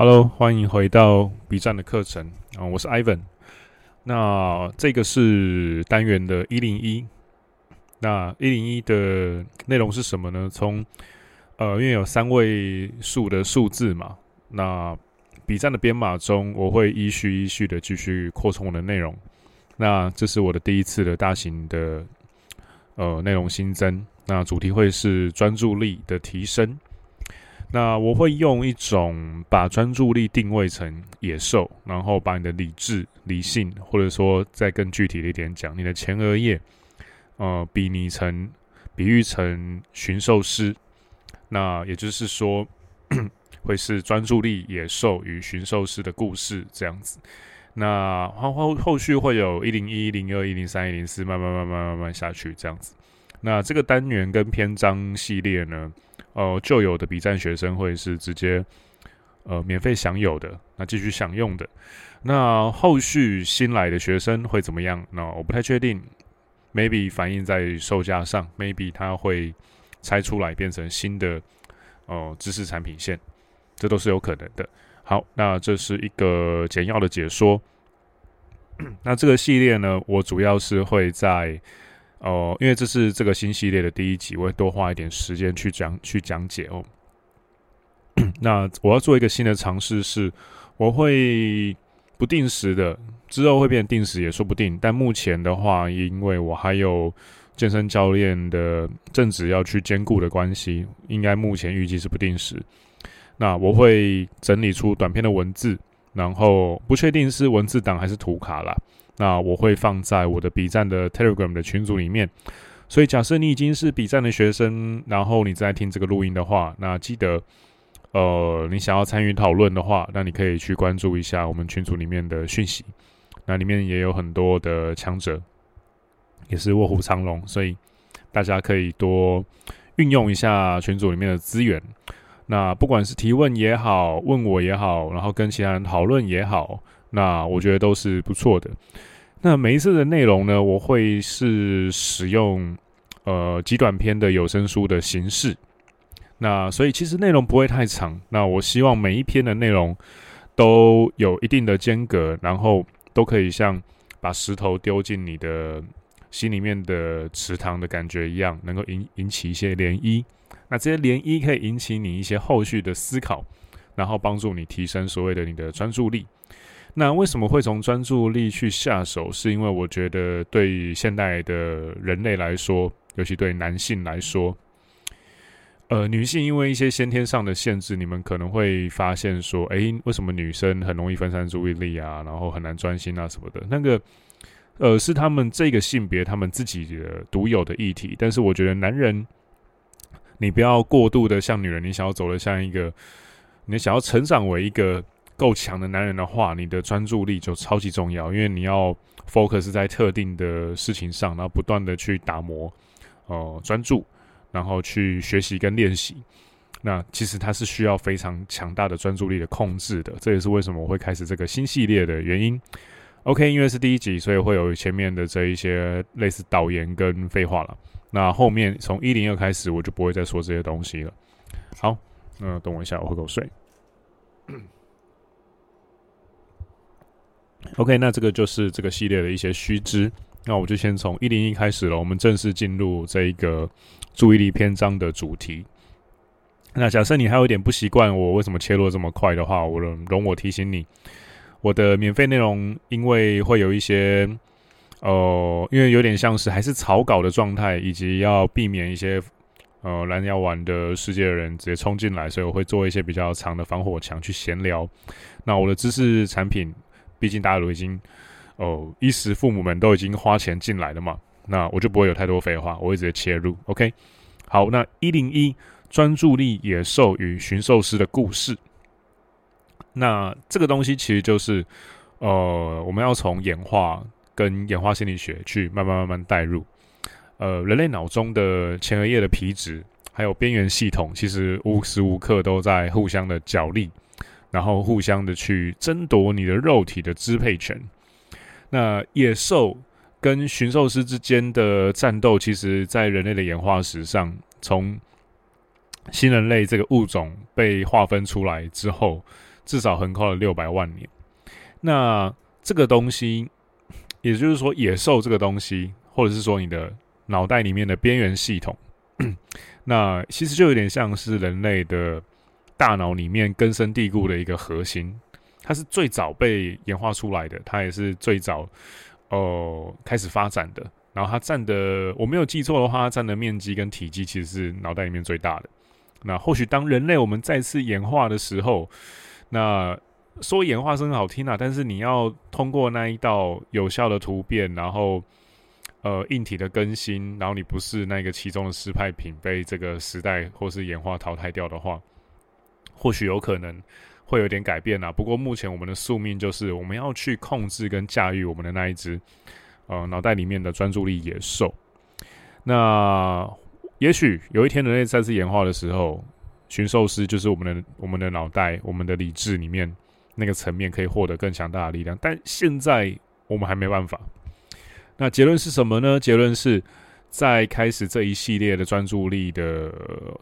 Hello，欢迎回到 B 站的课程啊，我是 Ivan。那这个是单元的一零一。那一零一的内容是什么呢？从呃，因为有三位数的数字嘛，那 B 站的编码中，我会依序依序的继续扩充我的内容。那这是我的第一次的大型的呃内容新增。那主题会是专注力的提升。那我会用一种把专注力定位成野兽，然后把你的理智、理性，或者说再更具体的一点讲，你的前额叶，呃，比拟成、比喻成驯兽师。那也就是说，会是专注力野兽与驯兽师的故事这样子。那后后后续会有一零一、一零二、一零三、一零四，慢慢慢慢慢慢下去这样子。那这个单元跟篇章系列呢？呃，旧有的 B 站学生会是直接呃免费享有的，那继续享用的。那后续新来的学生会怎么样？那我不太确定，maybe 反映在售价上，maybe 它会拆出来变成新的呃知识产品线，这都是有可能的。好，那这是一个简要的解说。那这个系列呢，我主要是会在。哦，因为这是这个新系列的第一集，我会多花一点时间去讲去讲解哦。那我要做一个新的尝试，是我会不定时的，之后会变定时也说不定。但目前的话，因为我还有健身教练的正职要去兼顾的关系，应该目前预计是不定时。那我会整理出短篇的文字，然后不确定是文字档还是图卡啦。那我会放在我的 B 站的 Telegram 的群组里面，所以假设你已经是 B 站的学生，然后你在听这个录音的话，那记得，呃，你想要参与讨论的话，那你可以去关注一下我们群组里面的讯息，那里面也有很多的强者，也是卧虎藏龙，所以大家可以多运用一下群组里面的资源。那不管是提问也好，问我也好，然后跟其他人讨论也好。那我觉得都是不错的。那每一次的内容呢，我会是使用呃极短篇的有声书的形式。那所以其实内容不会太长。那我希望每一篇的内容都有一定的间隔，然后都可以像把石头丢进你的心里面的池塘的感觉一样，能够引引起一些涟漪。那这些涟漪可以引起你一些后续的思考，然后帮助你提升所谓的你的专注力。那为什么会从专注力去下手？是因为我觉得对于现代的人类来说，尤其对男性来说，呃，女性因为一些先天上的限制，你们可能会发现说，哎，为什么女生很容易分散注意力啊，然后很难专心啊什么的？那个，呃，是他们这个性别他们自己的独有的议题。但是我觉得男人，你不要过度的像女人，你想要走的像一个，你想要成长为一个。够强的男人的话，你的专注力就超级重要，因为你要 focus 在特定的事情上，然后不断的去打磨，呃，专注，然后去学习跟练习。那其实它是需要非常强大的专注力的控制的，这也是为什么我会开始这个新系列的原因。OK，因为是第一集，所以会有前面的这一些类似导言跟废话了。那后面从一零二开始，我就不会再说这些东西了。好，那、等我一下，我喝口水。OK，那这个就是这个系列的一些须知。那我就先从一零一开始了，我们正式进入这一个注意力篇章的主题。那假设你还有一点不习惯我为什么切入这么快的话，我容容我提醒你，我的免费内容因为会有一些，呃，因为有点像是还是草稿的状态，以及要避免一些呃拦腰玩的世界的人直接冲进来，所以我会做一些比较长的防火墙去闲聊。那我的知识产品。毕竟大家都已经哦，衣食父母们都已经花钱进来了嘛，那我就不会有太多废话，我会直接切入。OK，好，那一零一专注力野兽与驯兽师的故事，那这个东西其实就是呃，我们要从演化跟演化心理学去慢慢慢慢带入。呃，人类脑中的前额叶的皮质还有边缘系统，其实无时无刻都在互相的角力。然后互相的去争夺你的肉体的支配权。那野兽跟驯兽师之间的战斗，其实在人类的演化史上，从新人类这个物种被划分出来之后，至少横跨了六百万年。那这个东西，也就是说，野兽这个东西，或者是说你的脑袋里面的边缘系统，那其实就有点像是人类的大脑里面根深蒂固的一个核心。它是最早被演化出来的，它也是最早哦、呃、开始发展的。然后它占的，我没有记错的话，它占的面积跟体积其实是脑袋里面最大的。那或许当人类我们再次演化的时候，那说演化是很好听啊，但是你要通过那一道有效的突变，然后呃硬体的更新，然后你不是那个其中的失败品，被这个时代或是演化淘汰掉的话，或许有可能会有点改变啊。不过目前我们的宿命就是我们要去控制跟驾驭我们的那一只。呃，脑袋里面的专注力野兽。那也许有一天人类再次演化的时候，驯兽师就是我们的我们的脑袋、我们的理智里面那个层面可以获得更强大的力量。但现在我们还没办法。那结论是什么呢？结论是在开始这一系列的专注力的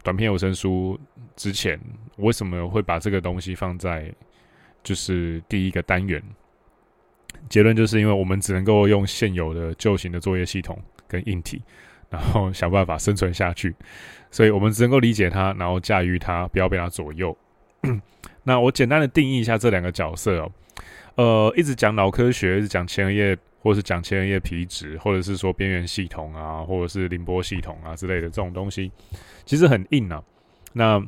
短篇有声书之前，为什么会把这个东西放在就是第一个单元？结论就是因为我们只能够用现有的旧型的作业系统跟硬体，然后想办法生存下去，所以我们只能够理解它，然后驾驭它，不要被它左右。那我简单的定义一下这两个角色哦，呃，一直讲脑科学，一直讲前额叶，或者是讲前额叶皮质，或者是说边缘系统啊，或者是凌波系统啊之类的这种东西，其实很硬啊。那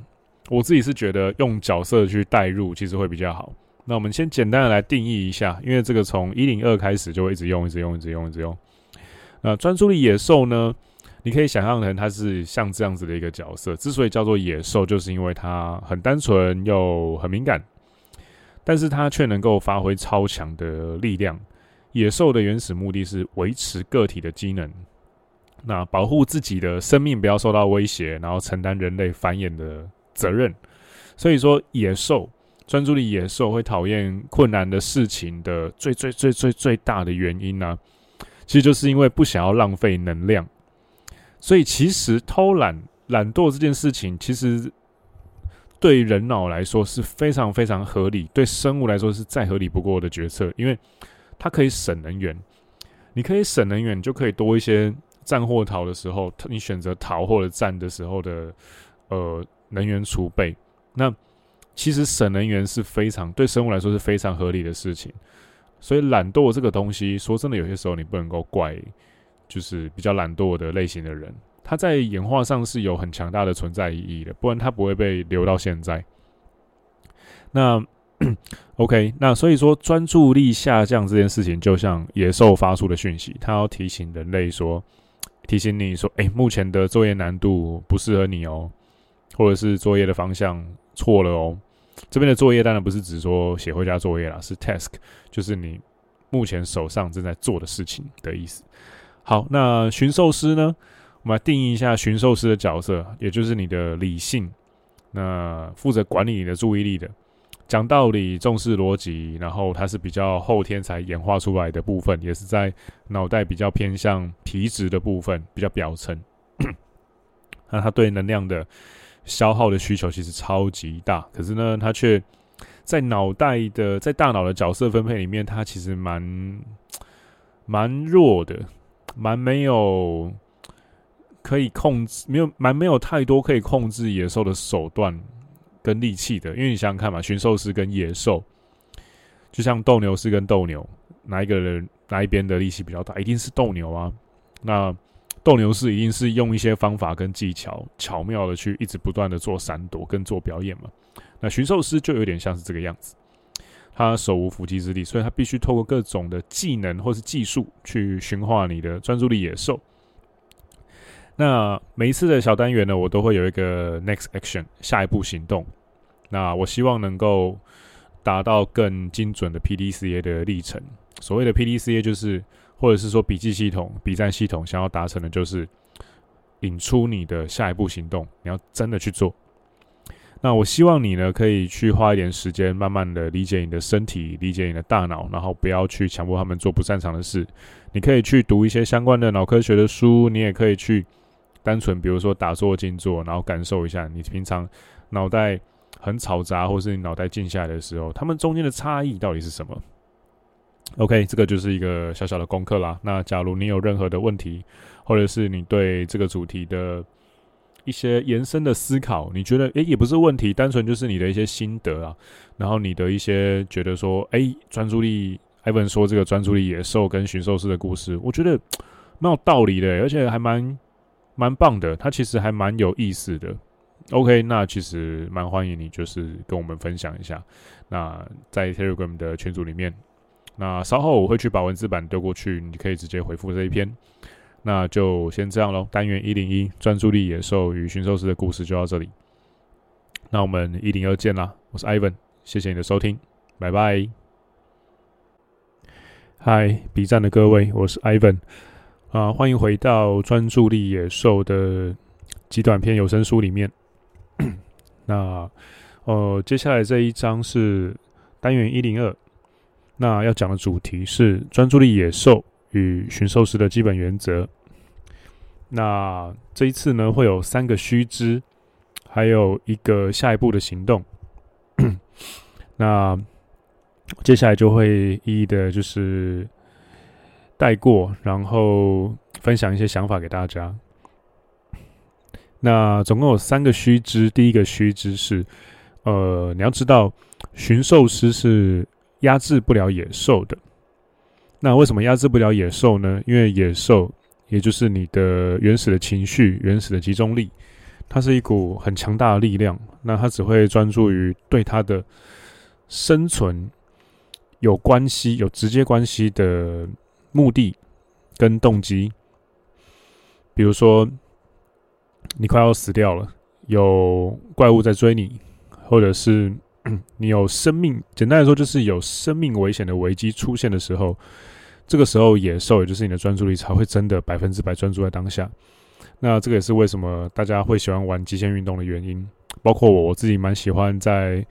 我自己是觉得用角色去代入，其实会比较好。那我们先简单的来定义一下，因为这个从一零二开始就会一直用，一直用，一直用，一直用。那专注力野兽呢？你可以想象成它是像这样子的一个角色。之所以叫做野兽，就是因为它很单纯又很敏感，但是它却能够发挥超强的力量。野兽的原始目的是维持个体的机能，那保护自己的生命不要受到威胁，然后承担人类繁衍的责任。所以说，野兽。专注力野兽会讨厌困难的事情的最最最最最大的原因呢、其实就是因为不想要浪费能量。所以其实偷懒、懒惰这件事情，其实对人脑来说是非常非常合理，对生物来说是再合理不过的决策，因为它可以省能源。你可以省能源，你就可以多一些战或逃的时候，你选择逃或者战的时候的呃能源储备。那其实省能源是非常对生物来说是非常合理的事情，所以懒惰这个东西，说真的，有些时候你不能够怪，就是比较懒惰的类型的人，他在演化上是有很强大的存在意义的，不然他不会被留到现在。那 OK，那所以说专注力下降这件事情，就像野兽发出的讯息，它要提醒人类说，提醒你说，诶，目前的作业难度不适合你哦，或者是作业的方向错了哦。这边的作业当然不是指说写回家作业啦，是 task，就是你目前手上正在做的事情的意思。好，那驯兽师呢？我们来定义一下驯兽师的角色，也就是你的理性，那负责管理你的注意力的，讲道理，重视逻辑，然后它是比较后天才演化出来的部分，也是在脑袋比较偏向皮质的部分，比较表层。那它对能量的。消耗的需求其实超级大，可是呢，它却在脑袋的在大脑的角色分配里面，它其实蛮蛮弱的，蛮没有可以控制，没有蛮没有太多可以控制野兽的手段跟力气的。因为你想想看嘛，驯兽师跟野兽，就像斗牛士跟斗牛，哪一个人哪一边的力气比较大？一定是斗牛啊。那斗牛士一定是用一些方法跟技巧，巧妙的去一直不断的做闪躲跟做表演嘛。那驯兽师就有点像是这个样子，他手无缚鸡之力，所以他必须透过各种的技能或是技术去驯化你的专注力野兽。那每一次的小单元呢，我都会有一个 next action 下一步行动。那我希望能够达到更精准的 PDCA 的历程。所谓的 PDCA 就是。或者是说笔记系统、笔战系统想要达成的，就是引出你的下一步行动，你要真的去做。那我希望你呢，可以去花一点时间，慢慢的理解你的身体，理解你的大脑，然后不要去强迫他们做不擅长的事。你可以去读一些相关的脑科学的书，你也可以去单纯，比如说打坐、静坐，然后感受一下你平常脑袋很嘈杂，或是你脑袋静下来的时候，他们中间的差异到底是什么？OK，这个就是一个小小的功课啦。那假如你有任何的问题，或者是你对这个主题的一些延伸的思考，你觉得诶也不是问题，单纯就是你的一些心得啊，然后你的一些觉得说，诶专注力艾文说这个专注力野兽跟驯兽师的故事，我觉得蛮有道理的，而且还蛮蛮棒的，它其实还蛮有意思的。OK，那其实蛮欢迎你，就是跟我们分享一下。那在 Telegram 的群组里面，那稍后我会去把文字版丢过去，你可以直接回复这一篇。那就先这样喽。单元一零一，专注力野兽与驯兽师的故事就到这里。那我们一零二见啦！我是 Ivan，谢谢你的收听，拜拜。嗨，B 站的各位，我是 Ivan，啊，欢迎回到专注力野兽的极短篇有声书里面。那，呃，接下来这一章是单元一零二，那要讲的主题是专注力野兽与驯兽师的基本原则。那这一次呢，会有三个须知，还有一个下一步的行动。那接下来就会一一的，就是带过，然后分享一些想法给大家。那总共有三个须知。第一个须知是，呃，你要知道，驯兽师是压制不了野兽的。那为什么压制不了野兽呢？因为野兽，也就是你的原始的情绪、原始的集中力，它是一股很强大的力量。那它只会专注于对它的生存有关系、有直接关系的目的跟动机，比如说。你快要死掉了，有怪物在追你，或者是 你有生命，简单来说就是有生命危险的危机出现的时候，这个时候野兽也就是你的专注力才会真的百分之百专注在当下。那这个也是为什么大家会喜欢玩极限运动的原因，包括我我自己蛮喜欢在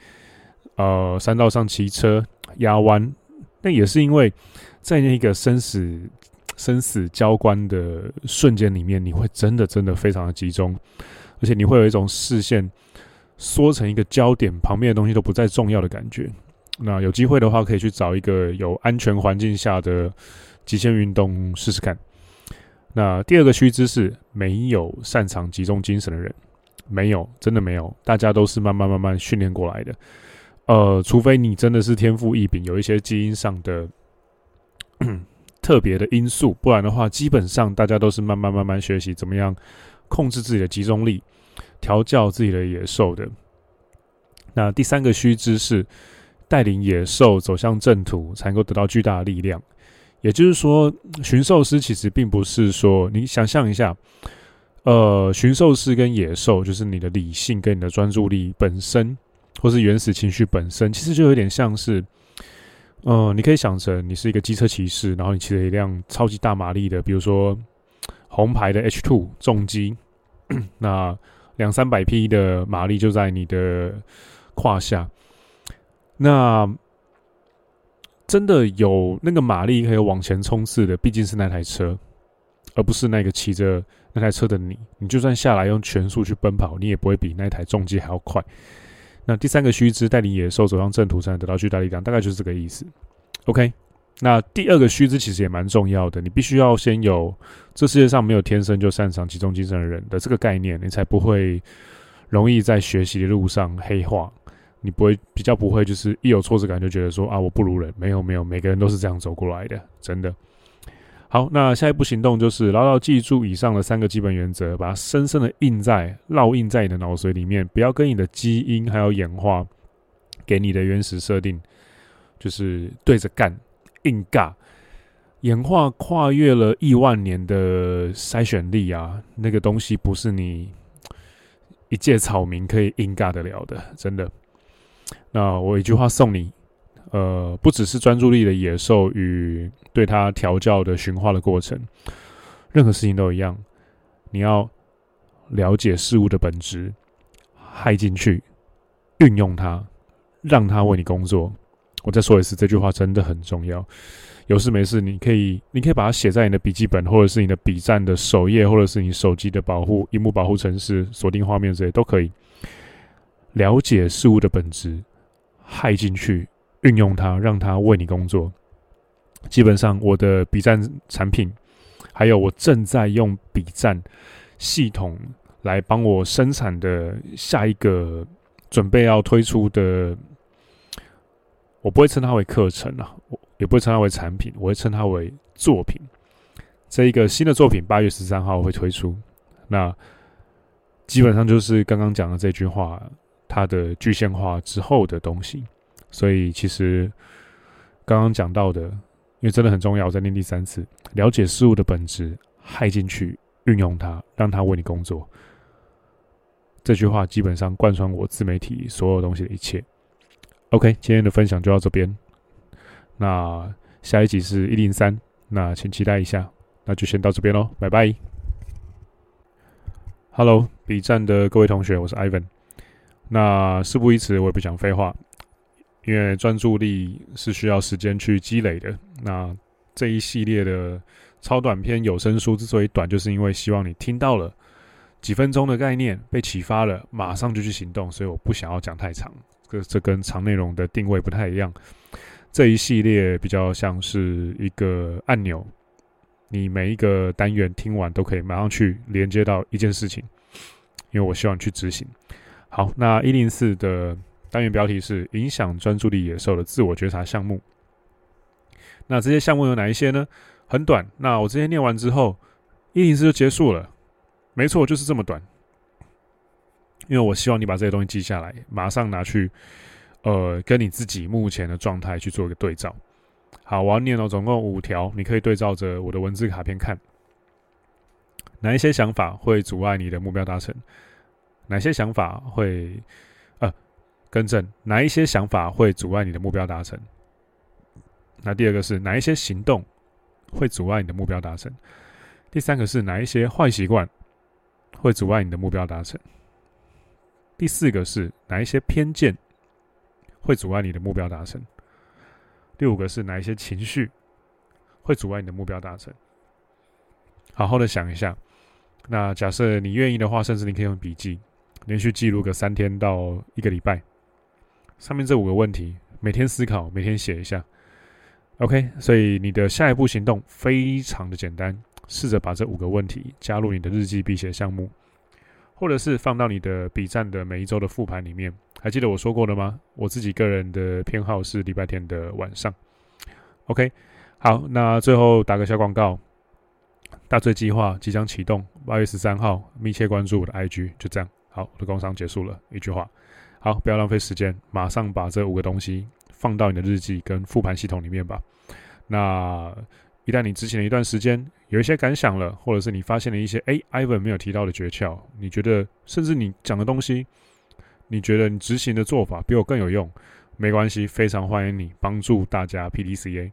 呃山道上骑车压弯，那也是因为在那个生死。生死交关的瞬间里面，你会真的真的非常的集中，而且你会有一种视线缩成一个焦点，旁边的东西都不再重要的感觉。那有机会的话，可以去找一个有安全环境下的极限运动试试看。那第二个须知是，没有擅长集中精神的人，没有，真的没有，大家都是慢慢慢慢训练过来的。呃，除非你真的是天赋异禀，有一些基因上的。特别的因素，不然的话，基本上大家都是慢慢慢慢学习怎么样控制自己的集中力，调教自己的野兽的。那第三个须知是带领野兽走向正途，才能够得到巨大的力量。也就是说，驯兽师其实并不是说你想象一下，呃，驯兽师跟野兽就是你的理性跟你的专注力本身，或是原始情绪本身，其实就有点像是。嗯、你可以想成你是一个机车骑士，然后你骑着一辆超级大马力的，比如说红牌的 H Two 重机，那两三百匹的马力就在你的胯下。那真的有那个马力可以往前冲刺的，毕竟是那台车，而不是那个骑着那台车的你。你就算下来用全速去奔跑，你也不会比那台重机还要快。那第三个须知，带领野兽走上正途，才能得到巨大力量，大概就是这个意思。OK，那第二个须知其实也蛮重要的，你必须要先有这世界上没有天生就擅长集中精神的人的这个概念，你才不会容易在学习的路上黑化。你不会比较不会就是一有挫折感就觉得说啊，我不如人，没有没有，每个人都是这样走过来的，真的。好，那下一步行动就是牢牢记住以上的三个基本原则，把它深深的印在、烙印在你的脑髓里面，不要跟你的基因还有演化给你的原始设定，就是对着干、硬尬。演化跨越了亿万年的筛选力啊，那个东西不是你一介草民可以硬尬得了的，真的。那我一句话送你。呃，不只是专注力的野兽与对它调教的驯化的过程，任何事情都一样。你要了解事物的本质，害进去，运用它，让它为你工作。我再说一次，这句话真的很重要。有事没事，你可以，你可以把它写在你的笔记本，或者是你的笔站的首页，或者是你手机的保护、荧幕保护程式、锁定画面这些都可以。了解事物的本质，害进去，运用它，让它为你工作。基本上，我的笔战产品，还有我正在用笔战系统来帮我生产的下一个准备要推出的，我不会称它为课程啊，我也不会称它为产品，我会称它为作品。这一个新的作品八月十三号会推出，那基本上就是刚刚讲的这句话，它的具现化之后的东西。所以其实刚刚讲到的。因为真的很重要，我再念第三次：了解事物的本质，害进去，运用它，让它为你工作。这句话基本上贯穿我自媒体所有东西的一切。OK，今天的分享就到这边。那下一集是一零三，那请期待一下。那就先到这边喽，拜拜。Hello，笔战的各位同学，我是 Ivan。那事不宜迟，我也不讲废话。因为专注力是需要时间去积累的。那这一系列的超短篇有声书之所以短，就是因为希望你听到了几分钟的概念，被启发了，马上就去行动。所以我不想要讲太长，这这跟长内容的定位不太一样。这一系列比较像是一个按钮，你每一个单元听完都可以马上去连接到一件事情，因为我希望去执行。好，那一零四的。单元标题是影响专注力野兽的自我觉察项目。那这些项目有哪一些呢？很短。那我这些念完之后，一零四就结束了。没错，就是这么短。因为我希望你把这些东西记下来，马上拿去，呃，跟你自己目前的状态去做一个对照。好，我要念哦，总共五条，你可以对照着我的文字卡片看。哪一些想法会阻碍你的目标达成？哪些想法会？更正，哪一些想法会阻碍你的目标达成？那第二个是哪一些行动会阻碍你的目标达成？第三个是哪一些坏习惯会阻碍你的目标达成？第四个是哪一些偏见会阻碍你的目标达成？第五个是哪一些情绪会阻碍你的目标达成？好好的想一下。那假设你愿意的话，甚至你可以用笔记，连续记录个三天到一个礼拜。上面这五个问题，每天思考，每天写一下，OK。所以你的下一步行动非常的简单，试着把这五个问题加入你的日记必写项目，或者是放到你的笔站的每一周的复盘里面。还记得我说过的吗？我自己个人的偏好是礼拜天的晚上。OK，好，那最后打个小广告，大罪计划即将启动，八月十三号，密切关注我的 IG，就这样。好，我的工商结束了，一句话。好，不要浪费时间，马上把这五个东西放到你的日记跟复盘系统里面吧。那一旦你执行了一段时间，有一些感想了，或者是你发现了一些哎，Ivan 没有提到的诀窍，你觉得甚至你讲的东西，你觉得你执行的做法比我更有用，没关系，非常欢迎你帮助大家 PDCA。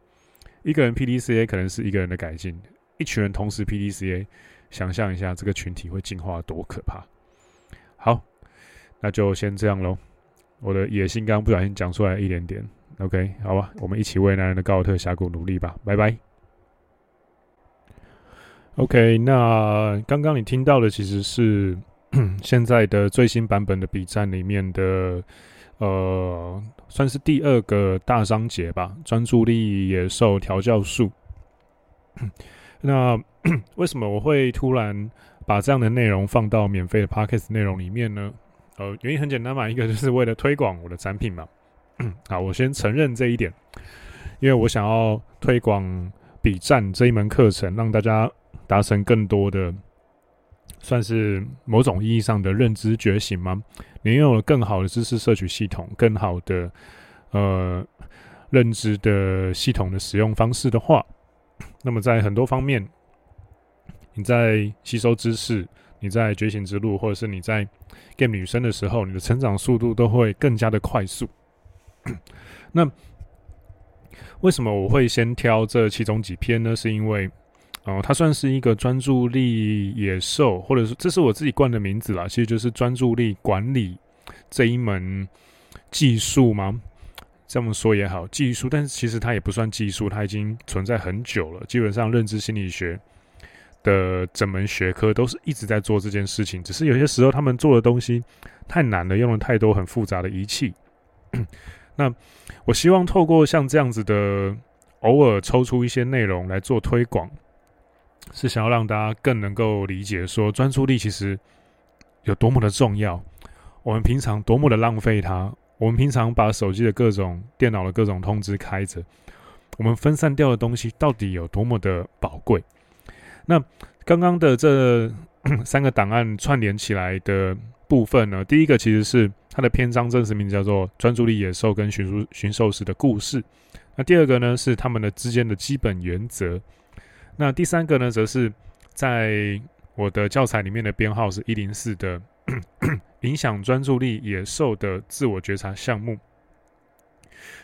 一个人 PDCA 可能是一个人的改进，一群人同时 PDCA，想象一下这个群体会进化多可怕。好。那就先这样喽。我的野心刚刚不小心讲出来一点点，OK，好吧，我们一起为男人的高尔特峡谷努力吧，拜拜。OK，那刚刚你听到的其实是 现在的最新版本的 B 站里面的，呃，算是第二个大章节吧，专注力野兽调教术。那 为什么我会突然把这样的内容放到免费的 Podcast 内容里面呢？呃，原因很简单嘛，一个就是为了推广我的产品嘛。好，我先承认这一点，因为我想要推广比战这一门课程，让大家达成更多的，算是某种意义上的认知觉醒嘛。你拥有了更好的知识摄取系统，更好的呃认知的系统的使用方式的话，那么在很多方面，你在吸收知识。你在觉醒之路，或者是你在 game 女生的时候，你的成长速度都会更加的快速。那为什么我会先挑这其中几篇呢？是因为，哦、它算是一个专注力野兽，或者是这是我自己冠的名字啦。其实就是专注力管理这一门技术吗？这么说也好，技术，但是其实它也不算技术，它已经存在很久了。基本上，认知心理学。的整门学科都是一直在做这件事情，只是有些时候他们做的东西太难了，用了太多很复杂的仪器。那我希望透过像这样子的，偶尔抽出一些内容来做推广，是想要让大家更能够理解说专注力其实有多么的重要。我们平常多么的浪费它，我们平常把手机的各种、电脑的各种通知开着，我们分散掉的东西到底有多么的宝贵。那刚刚的这 三个档案串联起来的部分呢，第一个其实是它的篇章正式名字叫做《专注力野兽跟驯兽驯兽师的故事》。那第二个呢是他们的之间的基本原则。那第三个呢，则是在我的教材里面的编号是一零四的 影响专注力野兽的自我觉察项目。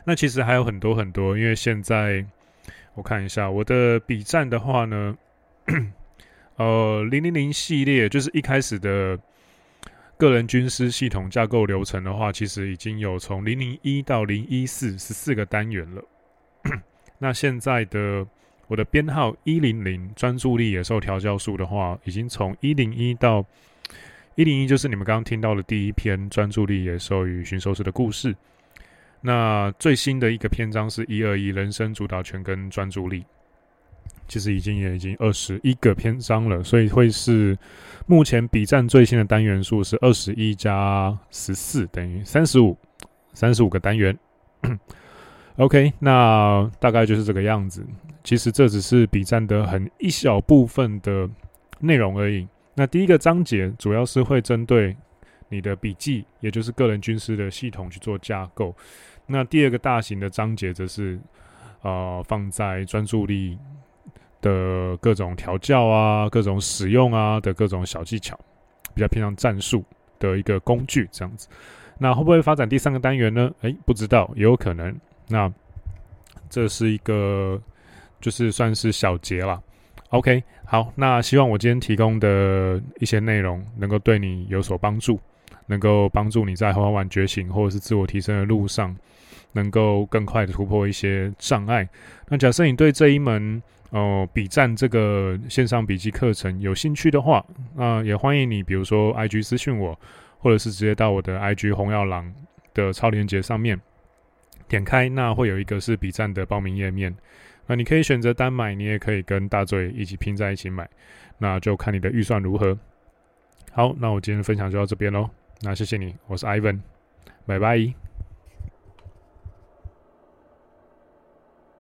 那其实还有很多很多，因为现在我看一下我的笔战的话呢。呃，零零零系列就是一开始的个人军师系统架构流程的话，其实已经有从零零一到零一四十四个单元了。那现在的我的编号一零零专注力野兽调教术的话，已经从一零一到一零一，就是你们刚刚听到的第一篇专注力野兽与驯兽师的故事。那最新的一个篇章是一二一人生主导权跟专注力。其实已经也已经二十一个篇章了，所以会是目前笔战最新的单元数是二十一加十四等于三十五，三十五个单元。OK，那大概就是这个样子。其实这只是比战的很一小部分的内容而已。那第一个章节主要是会针对你的笔记，也就是个人军师的系统去做架构。那第二个大型的章节则是呃放在专注力。的各种调教啊，各种使用啊的各种小技巧，比较偏向战术的一个工具这样子。那会不会发展第三个单元呢？诶，不知道，也有可能。那这是一个就是算是小结啦。OK，好，那希望我今天提供的一些内容能够对你有所帮助，能够帮助你在缓缓觉醒或者是自我提升的路上，能够更快的突破一些障碍。那假设你对这一门哦，笔战这个线上笔记课程有兴趣的话，那也欢迎你，比如说 IG 私讯我，或者是直接到我的 IG 红耀郎的超链接上面点开，那会有一个是笔战的报名页面。那你可以选择单买，你也可以跟大嘴一起拼在一起买，那就看你的预算如何。好，那我今天分享就到这边喽，那谢谢你，我是 Ivan，拜拜。